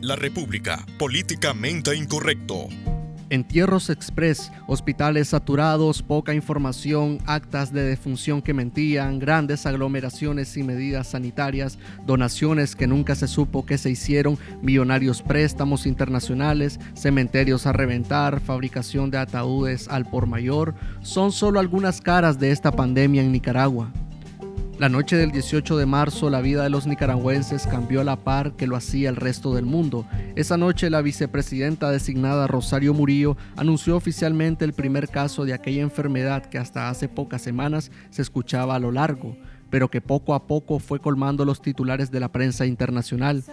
La República, políticamente incorrecto. Entierros express, hospitales saturados, poca información, actas de defunción que mentían, grandes aglomeraciones y medidas sanitarias, donaciones que nunca se supo que se hicieron, millonarios préstamos internacionales, cementerios a reventar, fabricación de ataúdes al por mayor, son solo algunas caras de esta pandemia en Nicaragua. La noche del 18 de marzo la vida de los nicaragüenses cambió a la par que lo hacía el resto del mundo. Esa noche la vicepresidenta designada Rosario Murillo anunció oficialmente el primer caso de aquella enfermedad que hasta hace pocas semanas se escuchaba a lo largo pero que poco a poco fue colmando los titulares de la prensa internacional.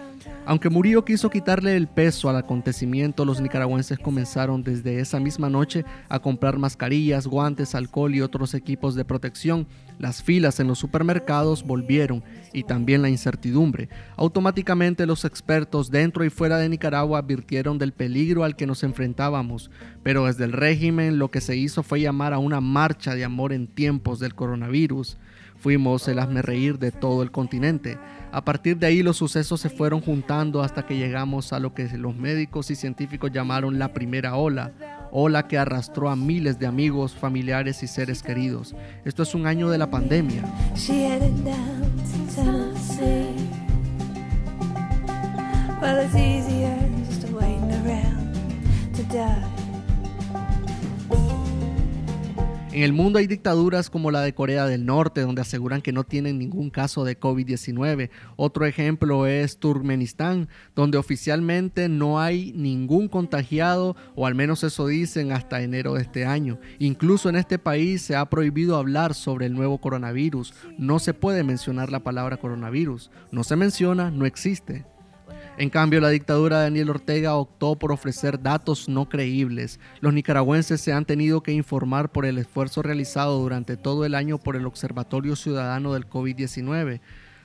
Aunque Murillo quiso quitarle el peso al acontecimiento, los nicaragüenses comenzaron desde esa misma noche a comprar mascarillas, guantes, alcohol y otros equipos de protección. Las filas en los supermercados volvieron y también la incertidumbre. Automáticamente los expertos dentro y fuera de Nicaragua advirtieron del peligro al que nos enfrentábamos, pero desde el régimen lo que se hizo fue llamar a una marcha de amor en tiempos del coronavirus. Fuimos el reír de todo el continente. A partir de ahí los sucesos se fueron juntando hasta que llegamos a lo que los médicos y científicos llamaron la primera ola, ola que arrastró a miles de amigos, familiares y seres queridos. Esto es un año de la pandemia. En el mundo hay dictaduras como la de Corea del Norte, donde aseguran que no tienen ningún caso de COVID-19. Otro ejemplo es Turkmenistán, donde oficialmente no hay ningún contagiado, o al menos eso dicen hasta enero de este año. Incluso en este país se ha prohibido hablar sobre el nuevo coronavirus. No se puede mencionar la palabra coronavirus. No se menciona, no existe. En cambio, la dictadura de Daniel Ortega optó por ofrecer datos no creíbles. Los nicaragüenses se han tenido que informar por el esfuerzo realizado durante todo el año por el Observatorio Ciudadano del COVID-19.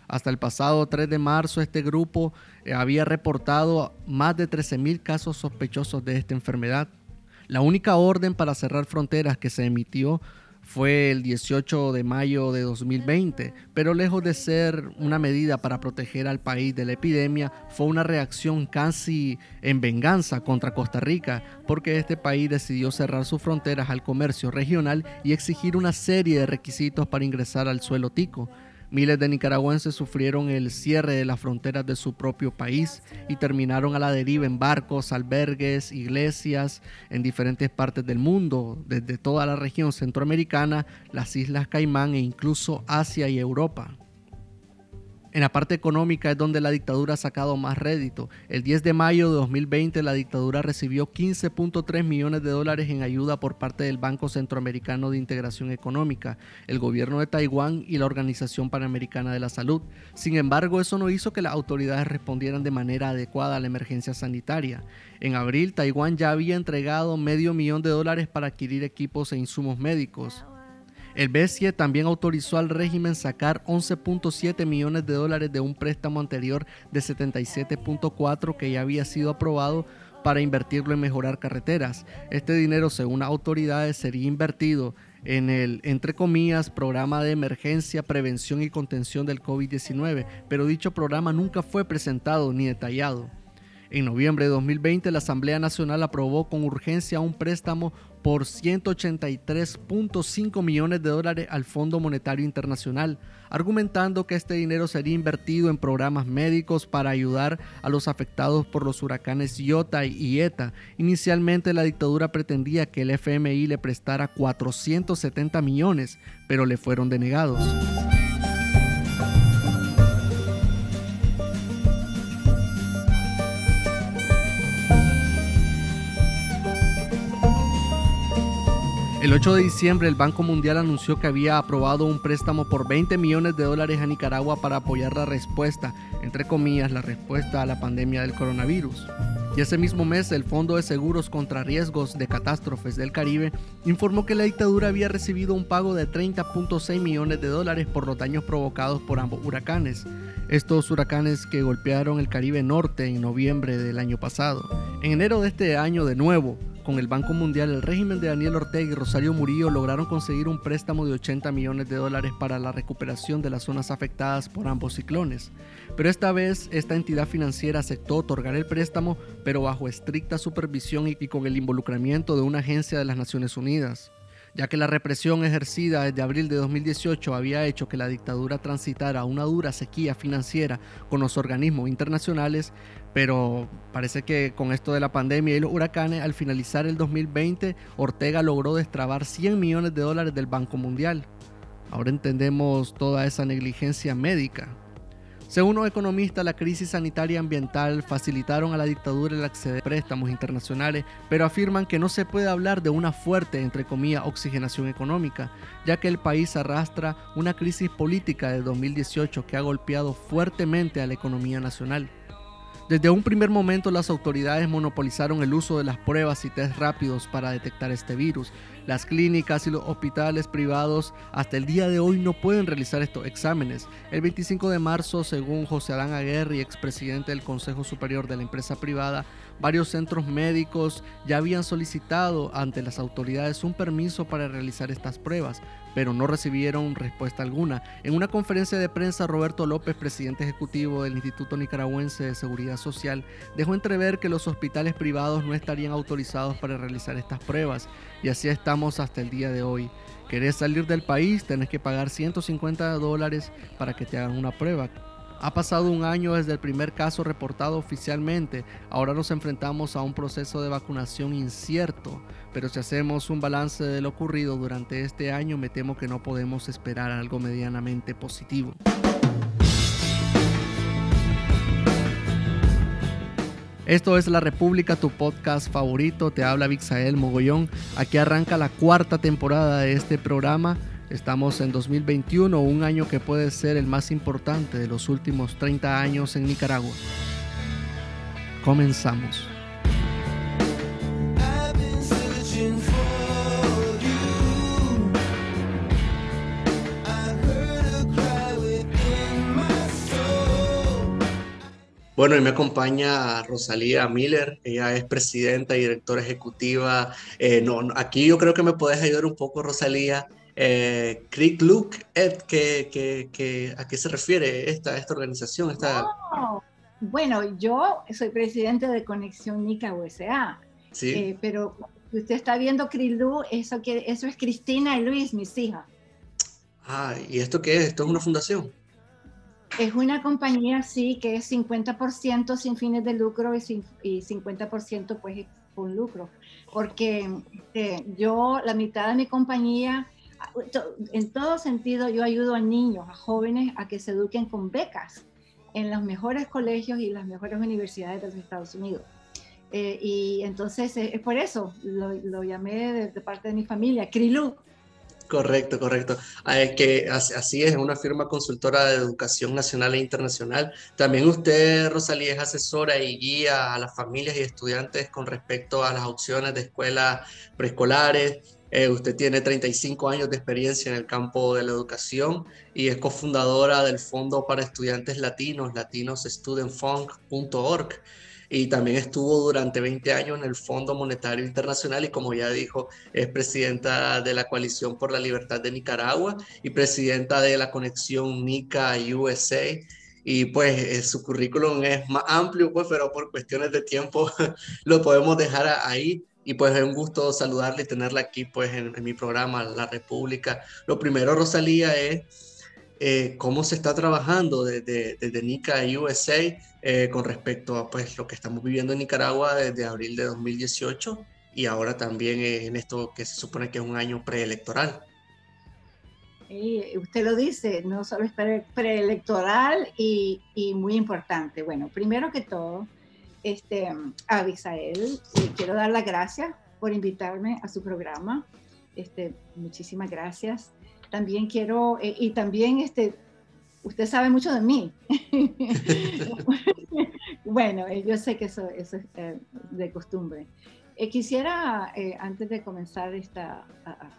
Hasta el pasado 3 de marzo, este grupo eh, había reportado más de 13.000 casos sospechosos de esta enfermedad. La única orden para cerrar fronteras que se emitió fue el 18 de mayo de 2020, pero lejos de ser una medida para proteger al país de la epidemia, fue una reacción casi en venganza contra Costa Rica, porque este país decidió cerrar sus fronteras al comercio regional y exigir una serie de requisitos para ingresar al suelo tico. Miles de nicaragüenses sufrieron el cierre de las fronteras de su propio país y terminaron a la deriva en barcos, albergues, iglesias en diferentes partes del mundo, desde toda la región centroamericana, las Islas Caimán e incluso Asia y Europa. En la parte económica es donde la dictadura ha sacado más rédito. El 10 de mayo de 2020 la dictadura recibió 15.3 millones de dólares en ayuda por parte del Banco Centroamericano de Integración Económica, el gobierno de Taiwán y la Organización Panamericana de la Salud. Sin embargo, eso no hizo que las autoridades respondieran de manera adecuada a la emergencia sanitaria. En abril, Taiwán ya había entregado medio millón de dólares para adquirir equipos e insumos médicos. El BCE también autorizó al régimen sacar 11.7 millones de dólares de un préstamo anterior de 77.4 que ya había sido aprobado para invertirlo en mejorar carreteras. Este dinero, según autoridades, sería invertido en el, entre comillas, programa de emergencia, prevención y contención del COVID-19, pero dicho programa nunca fue presentado ni detallado. En noviembre de 2020, la Asamblea Nacional aprobó con urgencia un préstamo por 183.5 millones de dólares al Fondo Monetario Internacional, argumentando que este dinero sería invertido en programas médicos para ayudar a los afectados por los huracanes Iota y Eta. Inicialmente la dictadura pretendía que el FMI le prestara 470 millones, pero le fueron denegados. El 8 de diciembre el Banco Mundial anunció que había aprobado un préstamo por 20 millones de dólares a Nicaragua para apoyar la respuesta, entre comillas, la respuesta a la pandemia del coronavirus. Y ese mismo mes el Fondo de Seguros contra Riesgos de Catástrofes del Caribe informó que la dictadura había recibido un pago de 30.6 millones de dólares por los daños provocados por ambos huracanes. Estos huracanes que golpearon el Caribe Norte en noviembre del año pasado. En enero de este año de nuevo, con el Banco Mundial, el régimen de Daniel Ortega y Rosario Murillo lograron conseguir un préstamo de 80 millones de dólares para la recuperación de las zonas afectadas por ambos ciclones. Pero esta vez esta entidad financiera aceptó otorgar el préstamo, pero bajo estricta supervisión y con el involucramiento de una agencia de las Naciones Unidas ya que la represión ejercida desde abril de 2018 había hecho que la dictadura transitara una dura sequía financiera con los organismos internacionales, pero parece que con esto de la pandemia y los huracanes, al finalizar el 2020, Ortega logró destrabar 100 millones de dólares del Banco Mundial. Ahora entendemos toda esa negligencia médica. Según los economistas, la crisis sanitaria y ambiental facilitaron a la dictadura el acceso a préstamos internacionales, pero afirman que no se puede hablar de una fuerte, entre oxigenación económica, ya que el país arrastra una crisis política de 2018 que ha golpeado fuertemente a la economía nacional. Desde un primer momento las autoridades monopolizaron el uso de las pruebas y test rápidos para detectar este virus. Las clínicas y los hospitales privados hasta el día de hoy no pueden realizar estos exámenes. El 25 de marzo, según José Adán Aguerri, expresidente del Consejo Superior de la empresa privada, varios centros médicos ya habían solicitado ante las autoridades un permiso para realizar estas pruebas, pero no recibieron respuesta alguna. En una conferencia de prensa, Roberto López, presidente ejecutivo del Instituto Nicaragüense de Seguridad Social, dejó entrever que los hospitales privados no estarían autorizados para realizar estas pruebas, y así estamos hasta el día de hoy. ¿Querés salir del país? Tenés que pagar 150 dólares para que te hagan una prueba. Ha pasado un año desde el primer caso reportado oficialmente. Ahora nos enfrentamos a un proceso de vacunación incierto. Pero si hacemos un balance de lo ocurrido durante este año, me temo que no podemos esperar algo medianamente positivo. Esto es La República, tu podcast favorito. Te habla Vixael Mogollón. Aquí arranca la cuarta temporada de este programa. Estamos en 2021, un año que puede ser el más importante de los últimos 30 años en Nicaragua. Comenzamos. Bueno, y me acompaña Rosalía Miller, ella es presidenta y directora ejecutiva. Eh, no, aquí yo creo que me puedes ayudar un poco, Rosalía, eh, Creek Look, Ed, que, ¿a qué se refiere esta, esta organización? Esta... Bueno, yo soy presidente de Conexión Nica USA, ¿Sí? Eh, pero usted está viendo Creek Look, eso, que, eso es Cristina y Luis, mis hijas. Ah, ¿y esto qué es? ¿Esto es una fundación? Es una compañía, sí, que es 50% sin fines de lucro y, y 50% pues con lucro, porque eh, yo, la mitad de mi compañía en todo sentido yo ayudo a niños, a jóvenes a que se eduquen con becas en los mejores colegios y las mejores universidades de los Estados Unidos. Eh, y entonces eh, es por eso, lo, llamé de, parte de mi familia, Krilu. Correcto, correcto. Ah, que así es, una firma consultora de educación nacional e internacional. También usted, Rosalía, es asesora y guía a las familias y estudiantes con respecto a las opciones de escuelas preescolares, eh, usted tiene 35 años de experiencia en el campo de la educación y es cofundadora del Fondo para Estudiantes Latinos, latinosstudentfund.org. Y también estuvo durante 20 años en el Fondo Monetario Internacional y como ya dijo, es presidenta de la Coalición por la Libertad de Nicaragua y presidenta de la conexión NICA USA y pues eh, su currículum es más amplio, pues, pero por cuestiones de tiempo lo podemos dejar ahí. Y pues es un gusto saludarle y tenerla aquí pues en, mi programa La República. Lo primero, Rosalía, es eh, cómo se está trabajando desde, desde NICA USA eh, con respecto a pues lo que estamos viviendo en Nicaragua desde abril de 2018 y ahora también en esto que se supone que es un año preelectoral. Y usted lo dice, no solo es preelectoral y, y muy importante. Bueno, primero que todo, este, a Abisael. quiero dar las gracias por invitarme a su programa. Este, muchísimas gracias. También quiero, eh, y también este, usted sabe mucho de mí. bueno, eh, yo sé que eso, eso es eh, de costumbre. quisiera, antes de comenzar esta, a,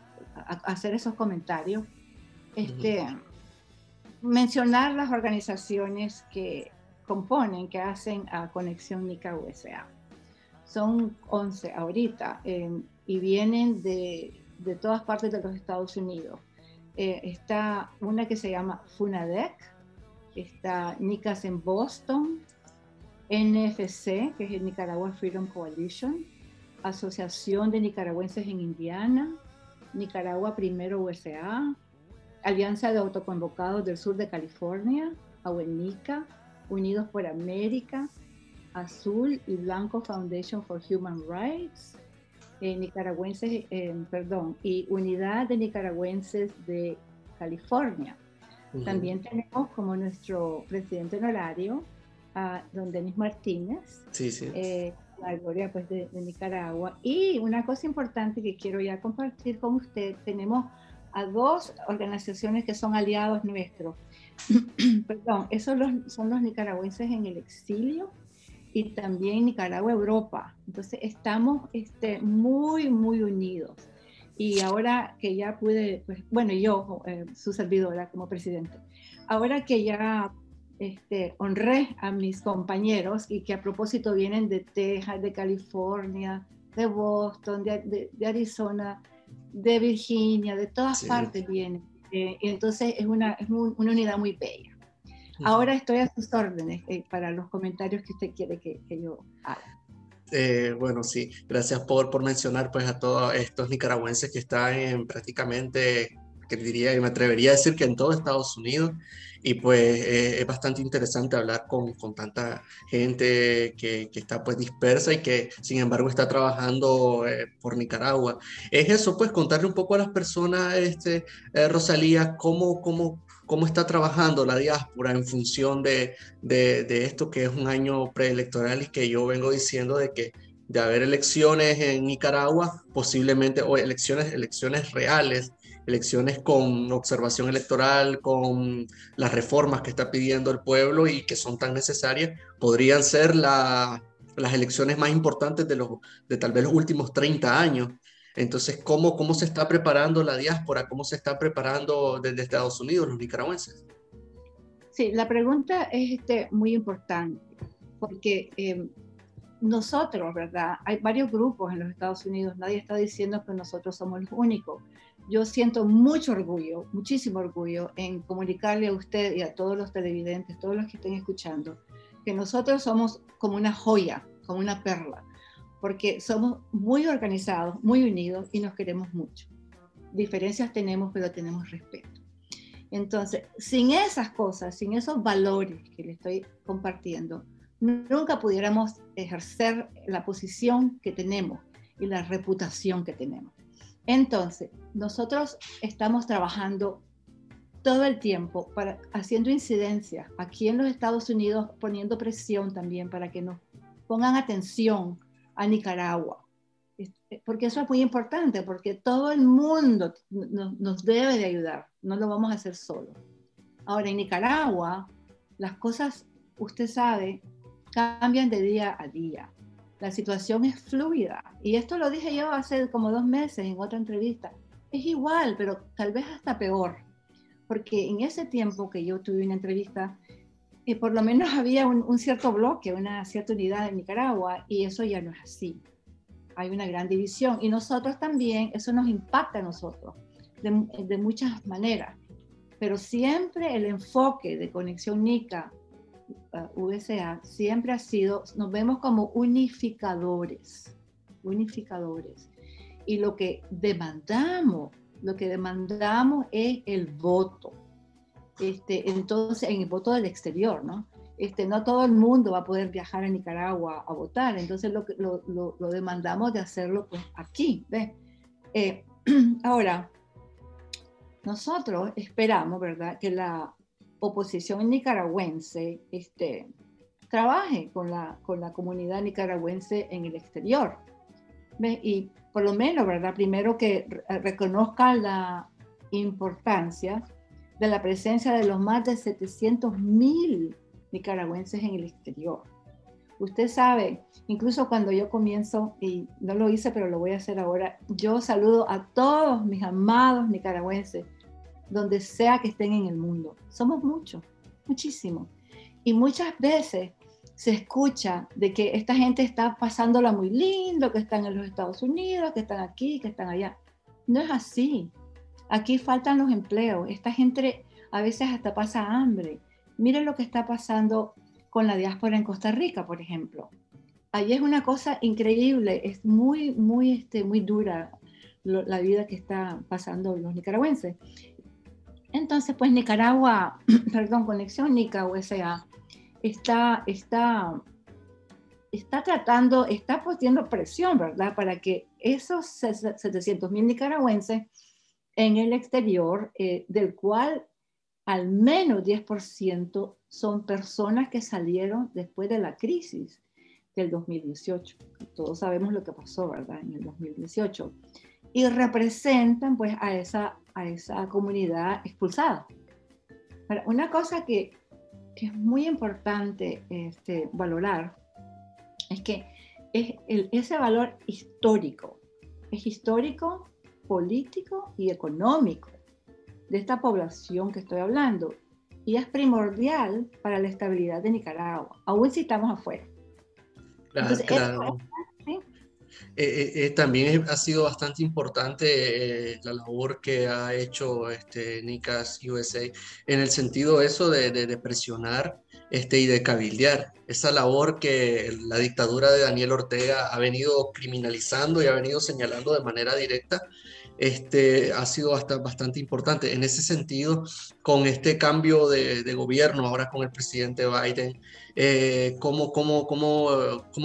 hacer esos comentarios, este, mencionar las organizaciones que componen, que hacen a Conexión Nica USA. son 11 ahorita y vienen de, de, todas partes de los Estados Unidos. Eh, está una que se llama FUNADEC, está NICAS en Boston, NFC, que es el Nicaragua Freedom Coalition, Asociación de Nicaragüenses en Indiana, Nicaragua Primero USA, Alianza de Autoconvocados del Sur de California, AUENICA, Unidos por América, Azul y Blanco Foundation for Human Rights, eh, nicaragüenses, eh, perdón, y Unidad de Nicaragüenses de California. También tenemos como nuestro presidente honorario a don Denis Martínez, sí, sí. Eh, la gloria pues, de, de, Nicaragua. Y una cosa importante que quiero ya compartir con usted, tenemos a dos organizaciones que son aliados nuestros. Perdón, esos son los nicaragüenses en el exilio y también Nicaragua, Europa. Entonces estamos este, muy, muy unidos. Y ahora que ya pude, pues, bueno, yo, eh, su servidora como presidente, ahora que ya este, honré a mis compañeros y que a propósito vienen de Texas, de California, de Boston, de, de, Arizona, de Virginia, de todas partes vienen. Eh, y entonces es una, es una unidad muy bella. Ahora estoy a sus órdenes eh, para los comentarios que usted quiere que, yo haga. Eh, bueno, sí, gracias por, por mencionar pues a todos estos nicaragüenses que están en prácticamente, que diría, me atrevería a decir que en todo Estados Unidos y pues eh, es bastante interesante hablar con, con tanta gente que, que, está pues dispersa y que sin embargo está trabajando por Nicaragua. Es eso, pues contarle un poco a las personas, este, Rosalía, cómo, cómo, cómo está trabajando la diáspora en función de, de, esto que es un año preelectoral y que yo vengo diciendo de que de haber elecciones en Nicaragua, posiblemente, o elecciones, elecciones reales, elecciones con observación electoral, con las reformas que está pidiendo el pueblo y que son tan necesarias, podrían ser las elecciones más importantes de, los, de tal vez los últimos 30 años. Entonces, ¿cómo, ¿cómo se está preparando la diáspora? ¿Cómo se está preparando desde Estados Unidos los nicaragüenses? Sí, la pregunta es este, muy importante, porque eh, nosotros, ¿verdad? Hay varios grupos en los Estados Unidos, nadie está diciendo que nosotros somos los únicos. Yo siento mucho orgullo, muchísimo orgullo en comunicarle a usted y a todos los televidentes, todos los que estén escuchando, que nosotros somos como una joya, como una perla porque somos muy organizados, muy unidos y nos queremos mucho. Diferencias tenemos, pero tenemos respeto. Entonces, sin esas cosas, sin esos valores que le estoy compartiendo, nunca pudiéramos ejercer la posición que tenemos y la reputación que tenemos. Entonces, nosotros estamos trabajando todo el tiempo para, haciendo incidencia aquí en los Estados Unidos, poniendo presión también para que nos pongan atención a Nicaragua. Este, porque eso es muy importante, porque todo el mundo nos debe de ayudar, no lo vamos a hacer solo. Ahora, en Nicaragua, las cosas, usted sabe, cambian de día a día. La situación es fluida. Y esto lo dije yo hace como dos meses en otra entrevista. Es igual, pero tal vez hasta peor. Porque en ese tiempo que yo tuve una entrevista, y por lo menos había un, cierto bloque, una cierta unidad en Nicaragua, y eso ya no es así. Hay una gran división y nosotros también, eso nos impacta a nosotros de, de muchas maneras, pero siempre el enfoque de Conexión NICA, uh, siempre ha sido, nos vemos como unificadores, unificadores. Y lo que demandamos, lo que demandamos es el voto este, entonces, en el voto del exterior, ¿no? Este, no todo el mundo va a poder viajar a Nicaragua a votar, entonces lo, lo, lo, demandamos de hacerlo pues, aquí, ¿ves? Eh, ahora, nosotros esperamos, ¿verdad?, que la oposición nicaragüense este, trabaje con la, con la comunidad nicaragüense en el exterior. ¿ves? Y por lo menos, ¿verdad?, primero que reconozca la importancia de la presencia de los más de 700 mil nicaragüenses en el exterior. Usted sabe, incluso cuando yo comienzo, y no lo hice, pero lo voy a hacer ahora, yo saludo a todos mis amados nicaragüenses, donde sea que estén en el mundo. Somos muchos, muchísimos. Y muchas veces se escucha de que esta gente está pasándola muy lindo, que están en los Estados Unidos, que están aquí, que están allá. No es así. Aquí faltan los empleos. Esta gente a veces hasta pasa hambre. Miren lo que está pasando con la diáspora en Costa Rica, por ejemplo. Allí es una cosa increíble, es muy, muy, este, muy dura la vida que está pasando los nicaragüenses. Entonces, pues Nicaragua, perdón, Conexión Nica USA, está, está, está tratando, está poniendo presión, ¿verdad? Para que esos 700 mil nicaragüenses en el exterior, eh, del cual al menos 10% son personas que salieron después de la crisis del 2018. Todos sabemos lo que pasó, ¿verdad? En el 2018. Y representan pues a esa, a esa comunidad expulsada. una cosa que, que, es muy importante este, valorar es que es ese valor histórico, es histórico, político y económico de esta población que estoy hablando y es primordial para la estabilidad de Nicaragua, aún si estamos afuera. Claro, eh, eh, eh, también ha sido bastante importante la labor que ha hecho este, NICAS USA en el sentido eso de, de, presionar este, y de cabildear. Esa labor que la dictadura de Daniel Ortega ha venido criminalizando y ha venido señalando de manera directa este, ha sido bastante, bastante importante. En ese sentido, con este cambio de, gobierno, ahora con el presidente Biden, eh, ¿cómo,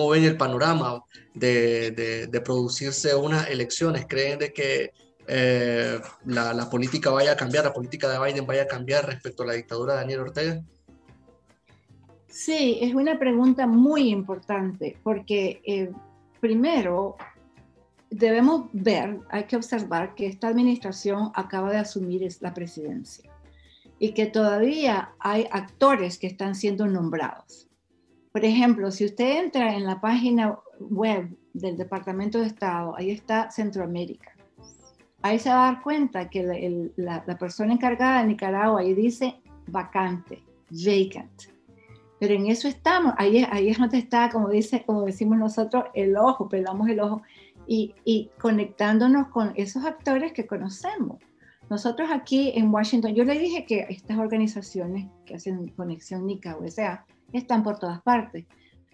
ven el panorama de, producirse unas elecciones? ¿Creen de que eh, la, la, política vaya a cambiar, la política de Biden vaya a cambiar respecto a la dictadura de Daniel Ortega? Sí, es una pregunta muy importante porque eh, primero debemos ver, hay que observar que esta administración acaba de asumir la presidencia y que todavía hay actores que están siendo nombrados. Por ejemplo, si usted entra en la página web del Departamento de Estado, ahí está Centroamérica. Ahí se va a dar cuenta que la, persona encargada de Nicaragua ahí dice vacante, vacant. Pero en eso estamos, ahí, ahí es donde está, como, dice, como decimos nosotros, el ojo, pelamos el ojo y, conectándonos con esos actores que conocemos. Nosotros aquí en Washington, yo le dije que estas organizaciones que hacen Conexión NICA USA están por todas partes,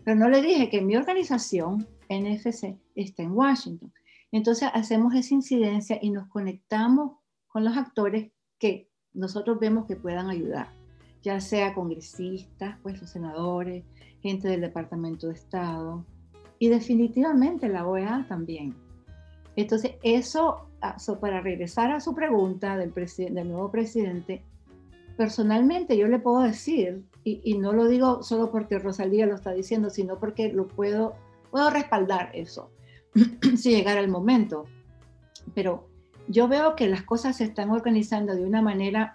pero no le dije que mi organización, NFC, está en Washington. Entonces hacemos esa incidencia y nos conectamos con los actores que nosotros vemos que puedan ayudar, ya sea congresistas, pues los senadores, gente del Departamento de Estado, y definitivamente la OEA también. Entonces, eso, ah, para regresar a su pregunta del, del nuevo presidente, personalmente yo le puedo decir, y, no lo digo solo porque Rosalía lo está diciendo, sino porque lo puedo, puedo respaldar eso, si llegara el momento. Pero yo veo que las cosas se están organizando de una manera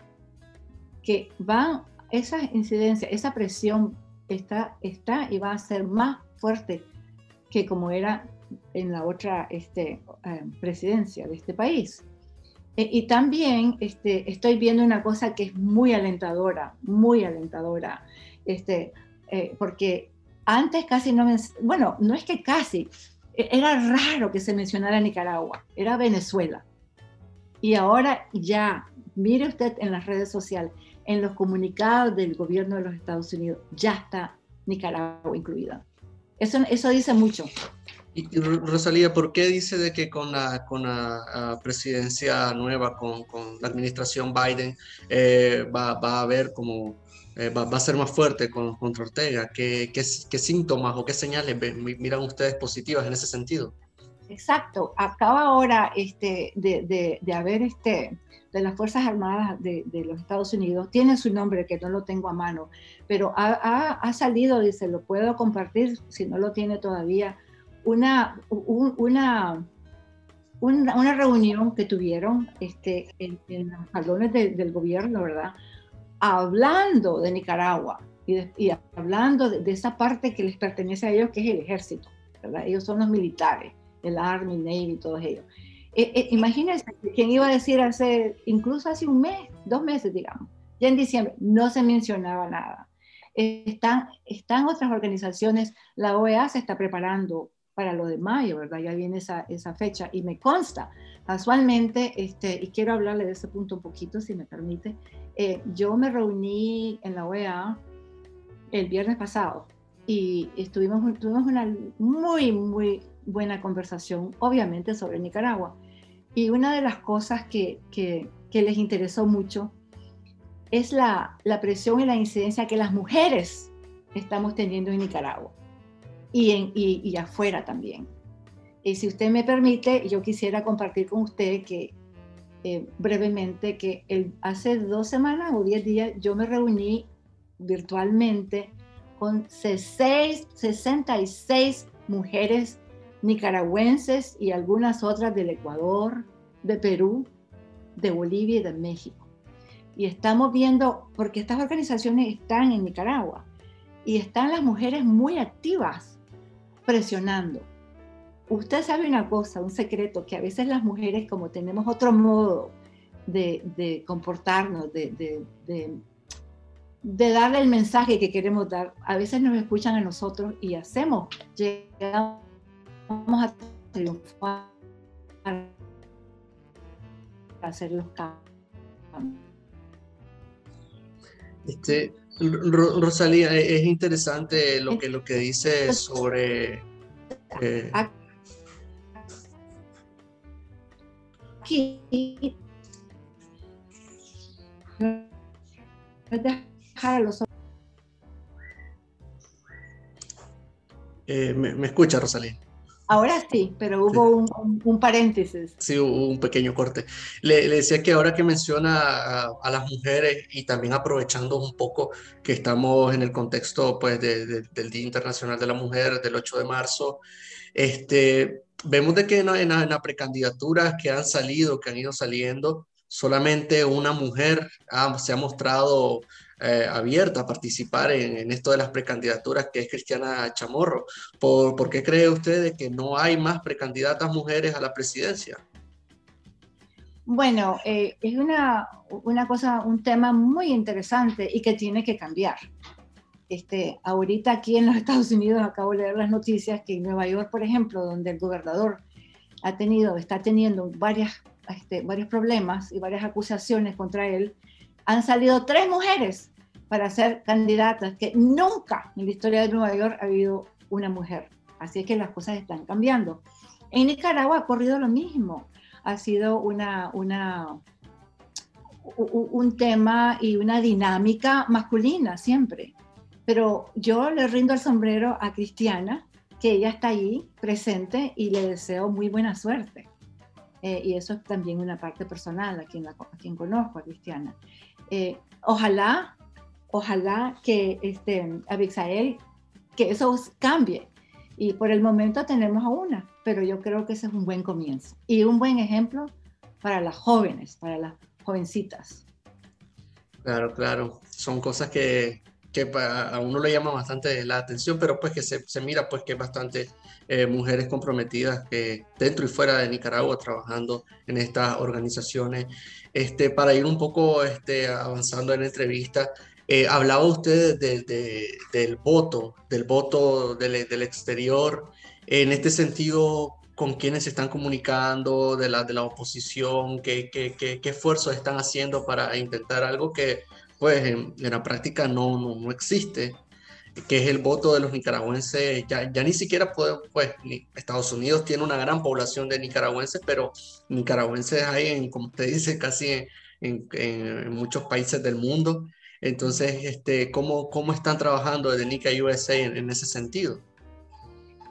que van, esa incidencia, esa presión está, está y va a ser más fuerte que como era en la otra este, eh, presidencia de este país. E, y también este, estoy viendo una cosa que es muy alentadora, muy alentadora, este, eh, porque antes casi no, bueno, no es que casi, e, era raro que se mencionara Nicaragua, era Venezuela. Y ahora ya, mire usted en las redes sociales, en los comunicados del gobierno de los Estados Unidos, ya está Nicaragua incluida. Eso, eso dice mucho. Y, Rosalía, ¿por qué dice de que con la, con la presidencia nueva, con, con, la administración Biden, eh, va, va, a haber como, eh, va, va, a ser más fuerte con, contra Ortega? ¿Qué, qué, qué síntomas o qué señales miran ustedes positivas en ese sentido? Exacto. Acaba ahora este, de, de, de haber este, de las Fuerzas Armadas de, los Estados Unidos, tiene su nombre que no lo tengo a mano, pero ha, salido y se lo puedo compartir si no lo tiene todavía, una, una, una, reunión que tuvieron este, en, los salones del gobierno, ¿verdad? Hablando de Nicaragua y, hablando de, esa parte que les pertenece a ellos, que es el ejército, ¿verdad? Ellos son los militares, el Army, Navy, todos ellos. Eh, eh, imagínense quién iba a decir hace, incluso hace un mes, dos meses, digamos, ya en diciembre, no se mencionaba nada. Están, están otras organizaciones, la OEA se está preparando para lo de mayo, ¿verdad? Ya viene esa, esa fecha y me consta, casualmente, este, y quiero hablarle de ese punto un poquito, si me permite, eh, yo me reuní en la OEA el viernes pasado y estuvimos, tuvimos una muy, muy buena conversación, obviamente, sobre Nicaragua. Y una de las cosas que, que, que les interesó mucho es la, la, presión y la incidencia que las mujeres estamos teniendo en Nicaragua y, en, y, y, afuera también. Y si usted me permite, yo quisiera compartir con usted que eh, brevemente que el, hace dos semanas o diez días yo me reuní virtualmente con 66 mujeres nicaragüenses y algunas otras del Ecuador, de Perú, de Bolivia y de México. Y estamos viendo, porque estas organizaciones están en Nicaragua y están las mujeres muy activas presionando. Usted sabe una cosa, un secreto, que a veces las mujeres como tenemos otro modo de, comportarnos, de, de, de, darle el mensaje que queremos dar, a veces nos escuchan a nosotros y hacemos, llegamos a triunfar, a hacer los cambios. Este, Rosalía, e-, es interesante lo que, lo que dice sobre... Eh, aquí dejar los eh, ¿me, ¿me, escucha, Rosalía? Ahora sí, pero hubo un, un, paréntesis. Sí, hubo un pequeño corte. Le, le decía que ahora que menciona a, a, las mujeres y también aprovechando un poco que estamos en el contexto pues, de, de, del Día Internacional de la Mujer del 8 de marzo, este, vemos de que en, en, en las precandidaturas que han salido, que han ido saliendo, solamente una mujer se ha mostrado eh, abierta a participar en, en, esto de las precandidaturas, que es Cristiana Chamorro. ¿Por, ¿por qué cree usted que no hay más precandidatas mujeres a la presidencia? Bueno, eh, es una, una cosa, un tema muy interesante y que tiene que cambiar. Este, ahorita aquí en los Estados Unidos acabo de leer las noticias que en Nueva York, por ejemplo, donde el gobernador ha tenido, está teniendo varias, este, varios problemas y varias acusaciones contra él, han salido tres mujeres para ser candidatas, que nunca en la historia de Nueva York ha habido una mujer. Así es que las cosas están cambiando. En Nicaragua ha ocurrido lo mismo. Ha sido una, una, un tema y una dinámica masculina siempre. Pero yo le rindo el sombrero a Cristiana, que ella está ahí presente y le deseo muy buena suerte. Eh, y eso es también una parte personal a quien, la, a quien conozco, a Cristiana. Eh, ojalá, ojalá que este, Abixael, que eso cambie. Y por el momento tenemos a una, pero yo creo que ese es un buen comienzo y un buen ejemplo para las jóvenes, para las jovencitas. Claro, claro. Son cosas que, que a uno le llama bastante la atención, pero pues que se, se mira pues que hay bastante eh, mujeres comprometidas que dentro y fuera de Nicaragua trabajando en estas organizaciones. Este, para ir un poco este, avanzando en la entrevista, eh, hablaba usted de, de, del voto, del voto del, del, exterior. En este sentido, ¿con quiénes se están comunicando de la, de la oposición? ¿Qué, qué, qué, qué esfuerzos están haciendo para intentar algo que pues en, en la práctica no, no, no, existe, que es el voto de los nicaragüenses. Ya, ya ni siquiera puede, pues Estados Unidos tiene una gran población de nicaragüenses, pero nicaragüenses hay, en, como usted dice, casi en, en, en muchos países del mundo. Entonces, este, ¿cómo, ¿cómo están trabajando desde Nica USA en, en ese sentido?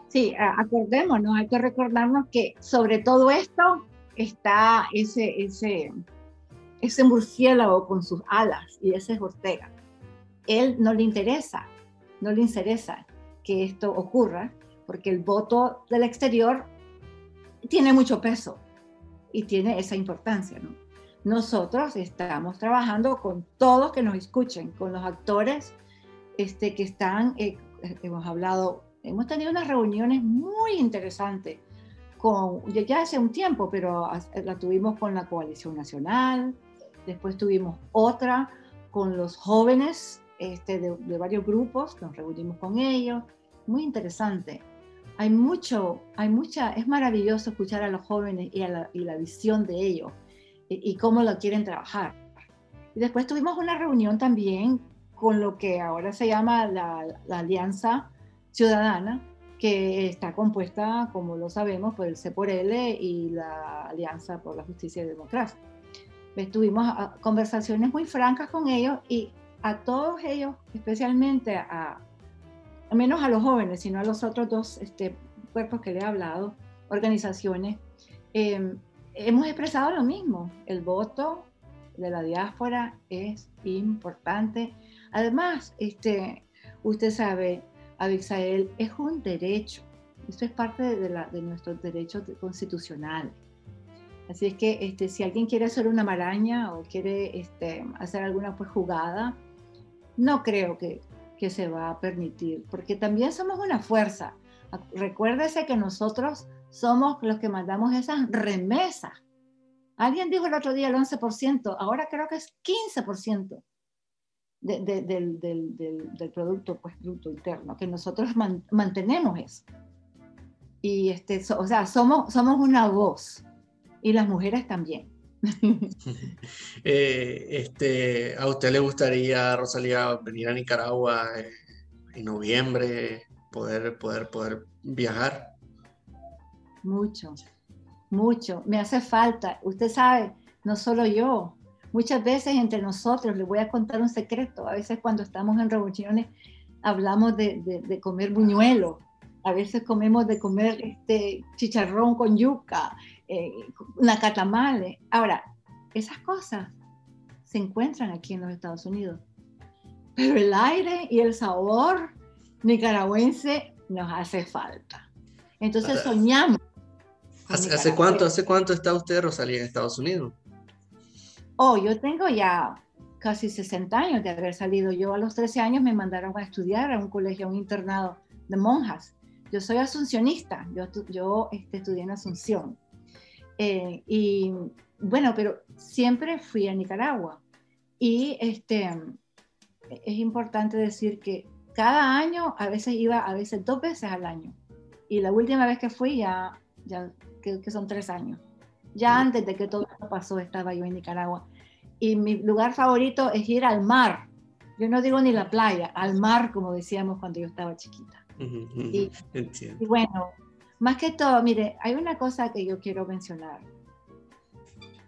Sí, acordémonos, hay que recordarnos que sobre todo esto está ese, ese, ese murciélago con sus alas, y ese es Ortega. Él no le interesa, no le interesa que esto ocurra, porque el voto del exterior tiene mucho peso y tiene esa importancia, ¿no? Nosotros estamos trabajando con todos que nos escuchen, con los actores este, que están, eh, hemos hablado, hemos tenido unas reuniones muy interesantes con, ya hace un tiempo, pero la tuvimos con la Coalición Nacional, después tuvimos otra con los jóvenes este, de, varios grupos, nos reunimos con ellos, muy interesante. Hay mucho, hay mucha, es maravilloso escuchar a los jóvenes y, la, y la, visión de ellos y, cómo lo quieren trabajar. Y después tuvimos una reunión también con lo que ahora se llama la, la Alianza Ciudadana, que está compuesta, como lo sabemos, por el C por L y la Alianza por la Justicia y Democracia. Tuvimos ah, conversaciones muy francas con ellos y a todos ellos, especialmente a, menos a los jóvenes, sino a los otros dos este, cuerpos que le he hablado, organizaciones, em, hemos expresado lo mismo. El voto de la diáspora es importante. Además, este, usted sabe, Abixael, es un derecho. Esto es parte de, nuestros derechos constitucionales. Así es que este, si alguien quiere hacer una maraña o quiere este, hacer alguna pues, jugada, no creo que, que se va a permitir, porque también somos una fuerza. Recuérdese que nosotros somos los que mandamos esas remesas. Alguien dijo el otro día el 11%, ahora creo que es 15% del, del, Producto pues, Bruto Interno, que nosotros mantenemos eso. Y este, o sea, somos, somos una voz y las mujeres también. Eh, este, ¿A usted le gustaría, Rosalía, venir a Nicaragua eh, en noviembre, poder, poder, poder viajar? Mucho, mucho. Me hace falta. Usted sabe, no solo yo, muchas veces entre nosotros, le voy a contar un secreto, a veces cuando estamos en reuniones hablamos de, de, comer buñuelo, a veces comemos de comer este chicharrón con yuca, eh, nacatamales. Ahora, esas cosas se encuentran aquí en los Estados Unidos, pero el aire y el sabor nicaragüense nos hace falta. Entonces soñamos. ¿Hace, ¿Hace, cuánto, ¿Hace cuánto está usted, Rosalía, en Estados Unidos? Oh, yo tengo ya casi 60 años de haber salido. Yo a los 13 años me mandaron a estudiar a un colegio, a un internado de monjas. Yo soy asuncionista, yo, yo este, estudié en Asunción. Eh, y bueno, pero siempre fui a Nicaragua. Y este, es importante decir que cada año, a veces iba, a veces dos veces al año. Y la última vez que fui ya, ya que, que son tres años. Ya antes de que todo esto pasó, estaba yo en Nicaragua. Y mi lugar favorito es ir al mar. Yo no digo ni la playa, al mar, como decíamos cuando yo estaba chiquita. y, y bueno, más que todo, mire, hay una cosa que yo quiero mencionar.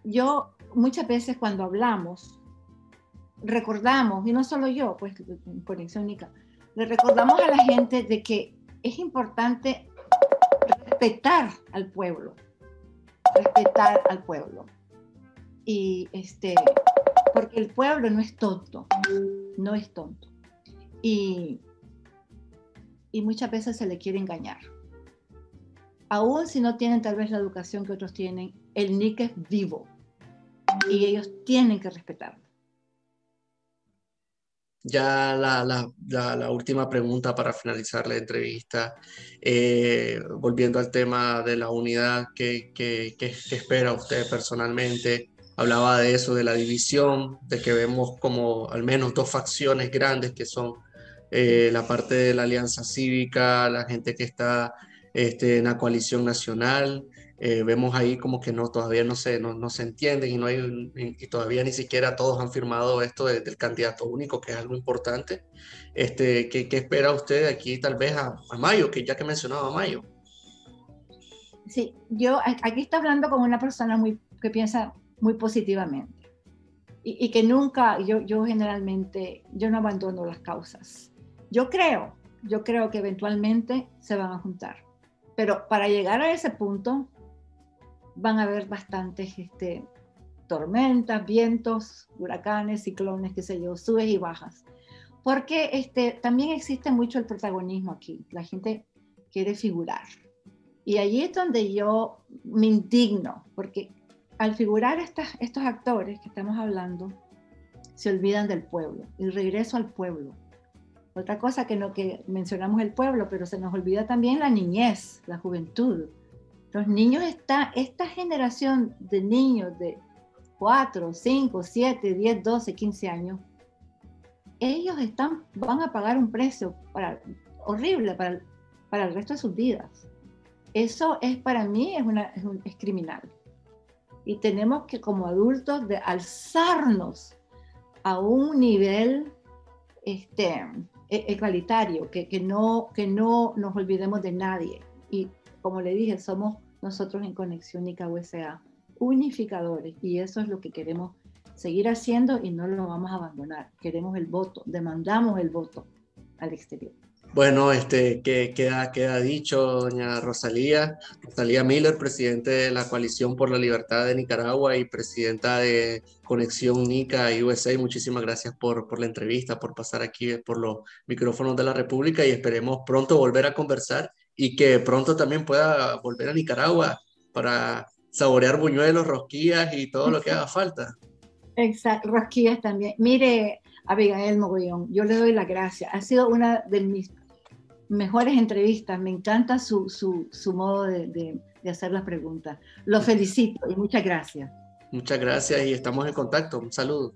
Yo muchas veces cuando hablamos, recordamos, y no solo yo, pues Conexión Nica, le recordamos a la gente de que es importante respetar al pueblo respetar al pueblo. Y este, porque el pueblo no es tonto, no es tonto. Y, y muchas veces se le quiere engañar. Aún si no tienen tal vez la educación que otros tienen, el NIC es vivo y ellos tienen que respetarlo. Ya la, última pregunta para finalizar la entrevista, eh, volviendo al tema de la unidad, ¿qué, qué, qué, espera usted personalmente? Hablaba de eso, de la división, de que vemos como al menos dos facciones grandes que son eh, la parte de la Alianza Cívica, la gente que está este, en la coalición nacional, eh, vemos ahí como que no, todavía no se, no, no se entienden y, no hay, y todavía ni siquiera todos han firmado esto del candidato único, que es algo importante. Este, ¿qué, qué espera usted aquí tal vez a, a, Mayo, que ya que mencionaba Mayo? Sí, yo aquí está hablando con una persona muy, que piensa muy positivamente y, y que nunca, yo, yo generalmente, yo no abandono las causas. Yo creo, yo creo que eventualmente se van a juntar. Pero para llegar a ese punto, van a haber bastantes este, tormentas, vientos, huracanes, ciclones, qué sé yo, subes y bajas. Porque este, también existe mucho el protagonismo aquí. La gente quiere figurar. Y allí es donde yo me indigno, porque al figurar estas, estos actores que estamos hablando, se olvidan del pueblo. Y regreso al pueblo. Otra cosa que no que mencionamos el pueblo, pero se nos olvida también la niñez, la juventud los niños, está, esta generación de niños de 4, 5, 7, 10, 12, 15 años, ellos están, van a pagar un precio para, horrible para, para el resto de sus vidas. Eso es para mí es, una, es, criminal. Y tenemos que como adultos de alzarnos a un nivel este, igualitario, que, que, no, que no nos olvidemos de nadie. Y como le dije, somos nosotros en Conexión ICA USA unificadores y eso es lo que queremos seguir haciendo y no lo vamos a abandonar. Queremos el voto, demandamos el voto al exterior. Bueno, este, que queda, queda dicho, doña Rosalía, Rosalía Miller, presidente de la Coalición por la Libertad de Nicaragua y presidenta de Conexión Nica y USA. Muchísimas gracias por, por la entrevista, por pasar aquí por los micrófonos de la República y esperemos pronto volver a conversar y que pronto también pueda volver a Nicaragua para saborear buñuelos, rosquillas y todo lo que haga falta. Exacto, rosquillas también. Mire, Abigail Mogollón, yo le doy la gracia. Ha sido una de mis mejores entrevistas. Me encanta su, su, su modo de, de, de, hacer las preguntas. Lo felicito y muchas gracias. Muchas gracias y estamos en contacto. Un saludo.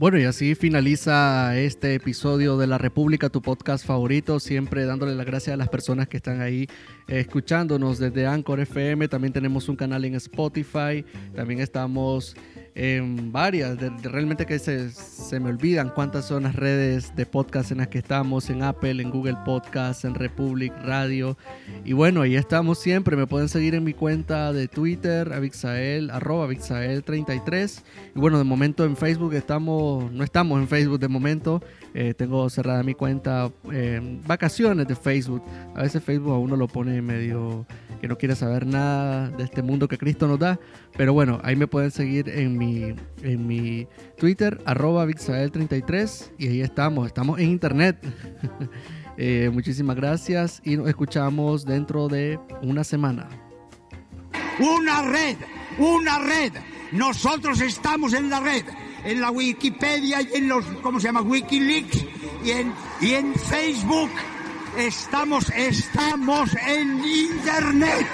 Bueno, y así finaliza este episodio de La República, tu podcast favorito. Siempre dándole las gracias a las personas que están ahí eh, escuchándonos desde Anchor FM. También tenemos un canal en Spotify. También estamos en varias, realmente que se, se, me olvidan cuántas son las redes de podcast en las que estamos, en Apple, en Google Podcast, en Republic Radio. Y bueno, ahí estamos siempre, me pueden seguir en mi cuenta de Twitter, Avixael, arroba Avixael33. Y bueno, de momento en Facebook estamos, no estamos en Facebook de momento, eh, tengo cerrada mi cuenta, eh, vacaciones de Facebook. A veces Facebook a uno lo pone medio que no quiere saber nada de este mundo que Cristo nos da. Pero bueno, ahí me pueden seguir en mi, en mi Twitter, arroba 33 y ahí estamos, estamos en internet. eh, muchísimas gracias y nos escuchamos dentro de una semana. Una red, una red. Nosotros estamos en la red, en la Wikipedia y en los, ¿cómo se llama? Wikileaks y en, y en Facebook. Estamos, estamos en Internet.